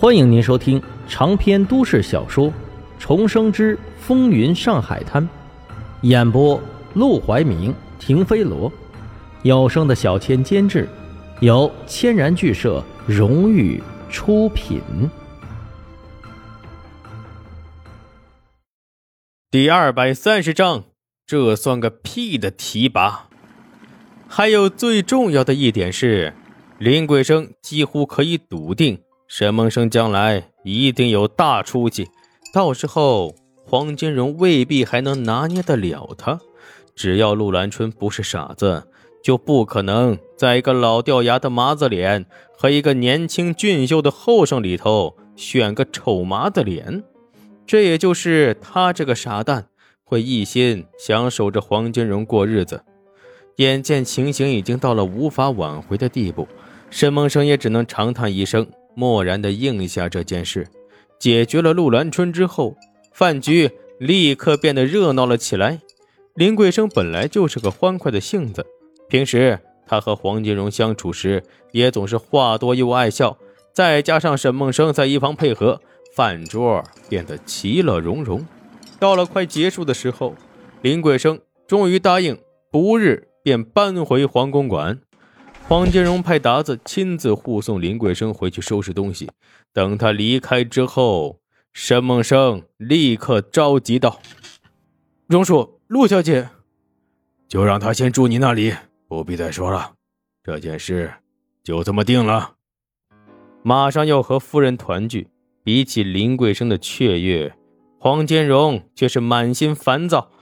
欢迎您收听长篇都市小说《重生之风云上海滩》，演播：陆怀明、停飞罗，有声的小千监制，由千然剧社荣誉出品。第二百三十章，这算个屁的提拔！还有最重要的一点是，林桂生几乎可以笃定。沈梦生将来一定有大出息，到时候黄金荣未必还能拿捏得了他。只要陆兰春不是傻子，就不可能在一个老掉牙的麻子脸和一个年轻俊秀的后生里头选个丑麻子脸。这也就是他这个傻蛋会一心想守着黄金荣过日子。眼见情形已经到了无法挽回的地步，沈梦生也只能长叹一声。默然地应下这件事，解决了陆兰春之后，饭局立刻变得热闹了起来。林桂生本来就是个欢快的性子，平时他和黄金荣相处时也总是话多又爱笑，再加上沈梦生在一旁配合，饭桌变得其乐融融。到了快结束的时候，林桂生终于答应，不日便搬回黄公馆。黄金荣派达子亲自护送林桂生回去收拾东西。等他离开之后，沈梦生立刻着急道：“荣叔，陆小姐，就让他先住你那里，不必再说了。这件事就这么定了。马上要和夫人团聚，比起林桂生的雀跃，黄金荣却是满心烦躁。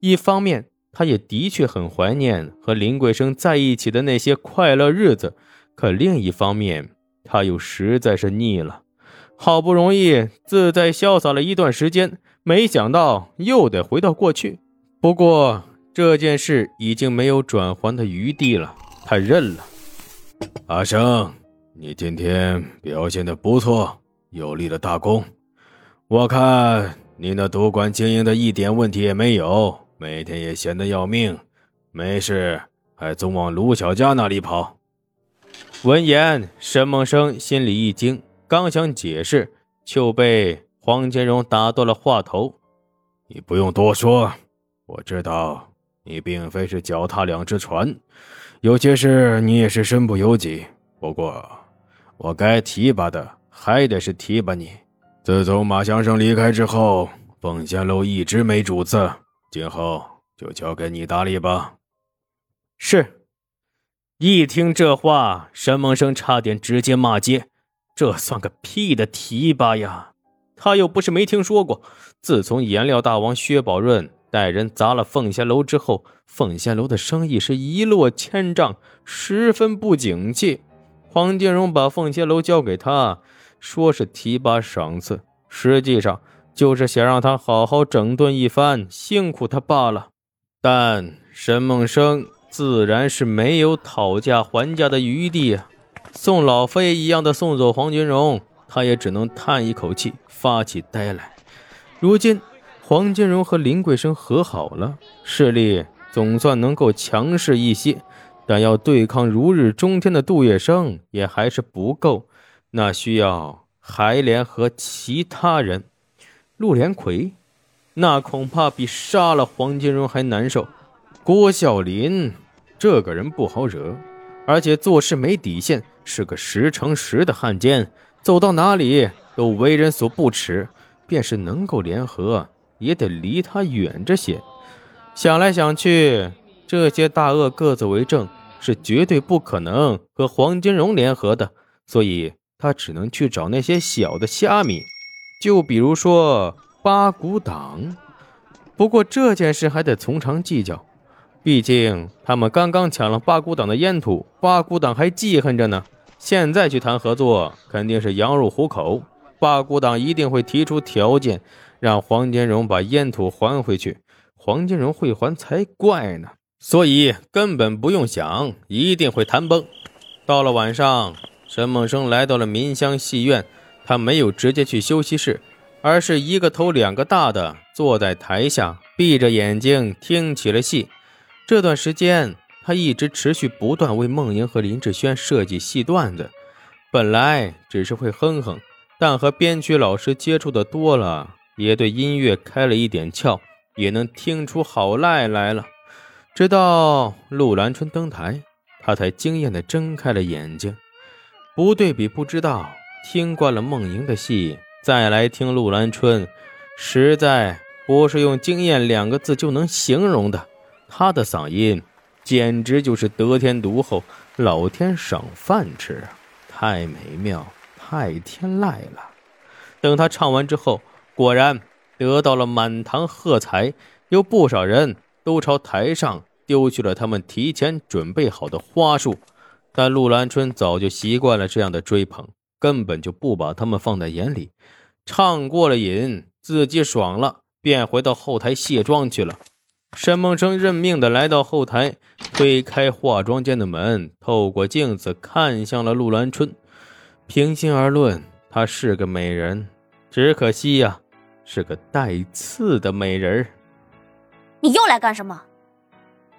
一方面，他也的确很怀念和林桂生在一起的那些快乐日子，可另一方面，他又实在是腻了。好不容易自在潇洒了一段时间，没想到又得回到过去。不过这件事已经没有转圜的余地了，他认了。阿生，你今天表现的不错，又立了大功。我看你那赌馆经营的一点问题也没有。每天也闲得要命，没事还总往卢小佳那里跑。闻言，沈梦生心里一惊，刚想解释，就被黄金荣打断了话头：“你不用多说，我知道你并非是脚踏两只船，有些事你也是身不由己。不过，我该提拔的还得是提拔你。自从马先生离开之后，凤仙楼一直没主子。”今后就交给你打理吧。是。一听这话，沈梦生差点直接骂街：“这算个屁的提拔呀！他又不是没听说过。自从颜料大王薛宝润带人砸了凤仙楼之后，凤仙楼的生意是一落千丈，十分不景气。黄金荣把凤仙楼交给他，说是提拔赏赐，实际上……”就是想让他好好整顿一番，辛苦他罢了。但沈梦生自然是没有讨价还价的余地啊！送老飞一样的送走黄金荣，他也只能叹一口气，发起呆来。如今黄金荣和林桂生和好了，势力总算能够强势一些，但要对抗如日中天的杜月笙也还是不够，那需要还联合其他人。陆连魁，那恐怕比杀了黄金荣还难受。郭孝林这个人不好惹，而且做事没底线，是个十乘十的汉奸，走到哪里都为人所不齿。便是能够联合，也得离他远着些。想来想去，这些大鳄各自为政，是绝对不可能和黄金荣联合的，所以他只能去找那些小的虾米。就比如说八股党，不过这件事还得从长计较，毕竟他们刚刚抢了八股党的烟土，八股党还记恨着呢。现在去谈合作，肯定是羊入虎口。八股党一定会提出条件，让黄金荣把烟土还回去。黄金荣会还才怪呢，所以根本不用想，一定会谈崩。到了晚上，沈梦生来到了民香戏院。他没有直接去休息室，而是一个头两个大的坐在台下，闭着眼睛听起了戏。这段时间，他一直持续不断为梦莹和林志轩设计戏段子。本来只是会哼哼，但和编曲老师接触的多了，也对音乐开了一点窍，也能听出好赖来了。直到陆兰春登台，他才惊艳的睁开了眼睛。不对比不知道，听惯了梦莹的戏，再来听陆兰春，实在不是用惊艳两个字就能形容的。她的嗓音简直就是得天独厚，老天赏饭吃！太美妙，太天籁了。等他唱完之后，果然得到了满堂喝彩，有不少人都朝台上丢去了他们提前准备好的花束。但陆兰春早就习惯了这样的追捧，根本就不把他们放在眼里。唱过了瘾，自己爽了，便回到后台卸妆去了。沈梦生认命的来到后台，推开化妆间的门，透过镜子看向了陆兰春。平心而论，她是个美人，只可惜呀，是个带刺的美人你又来干什么？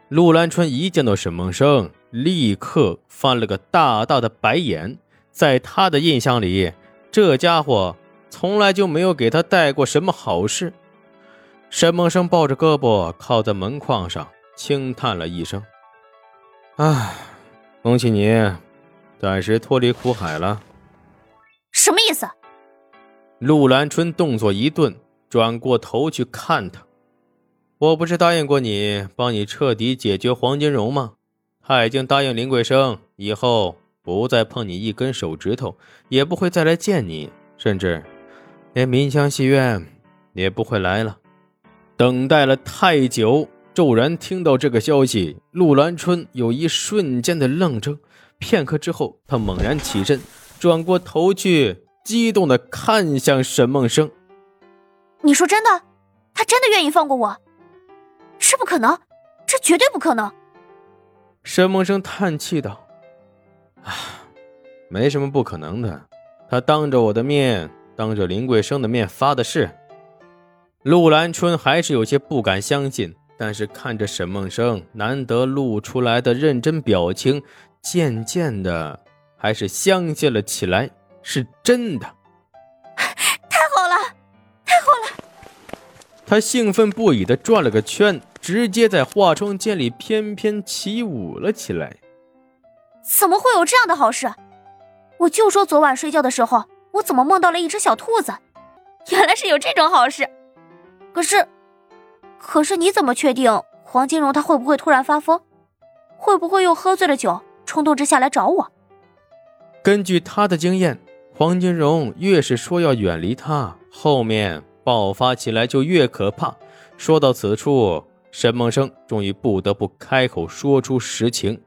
陆兰春一见到沈梦生，立刻翻了个大大的白眼。在他的印象里，这家伙从来就没有给他带过什么好事。沈梦生抱着胳膊靠在门框上，轻叹了一声：“唉，恭喜你，暂时脱离苦海了。”什么意思？陆兰春动作一顿，转过头去看他：“我不是答应过你，帮你彻底解决黄金荣吗？他已经答应林桂生，以后不再碰你一根手指头，也不会再来见你，甚至连民香戏院也不会来了。”等待了太久，骤然听到这个消息，陆兰春有一瞬间的愣怔。片刻之后，他猛然起身，转过头去，激动的看向沈梦生：“你说真的？他真的愿意放过我？这不可能，这绝对不可能！”沈梦生叹气道：“啊，没什么不可能的。他当着我的面，当着林桂生的面发的誓。”陆兰春还是有些不敢相信，但是看着沈梦生难得露出来的认真表情，渐渐的还是相信了起来，是真的。太好了，太好了！他兴奋不已的转了个圈，直接在化妆间里翩翩起舞了起来。怎么会有这样的好事？我就说昨晚睡觉的时候，我怎么梦到了一只小兔子？原来是有这种好事。可是，可是你怎么确定黄金荣他会不会突然发疯？会不会又喝醉了酒，冲动之下来找我？根据他的经验，黄金荣越是说要远离他，后面爆发起来就越可怕。说到此处，沈梦生终于不得不开口说出实情，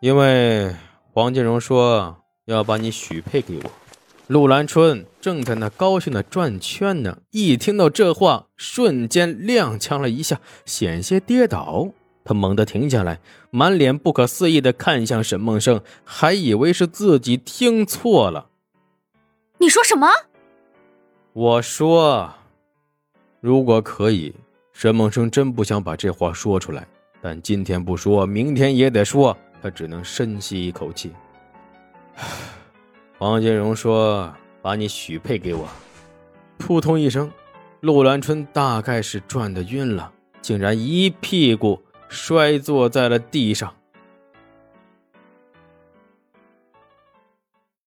因为黄金荣说要把你许配给我。陆兰春正在那高兴的转圈呢，一听到这话，瞬间踉跄了一下，险些跌倒。他猛地停下来，满脸不可思议的看向沈梦生，还以为是自己听错了。你说什么？我说，如果可以，沈梦生真不想把这话说出来，但今天不说，明天也得说。他只能深吸一口气。黄金荣说：“把你许配给我。”扑通一声，陆兰春大概是转的晕了，竟然一屁股摔坐在了地上。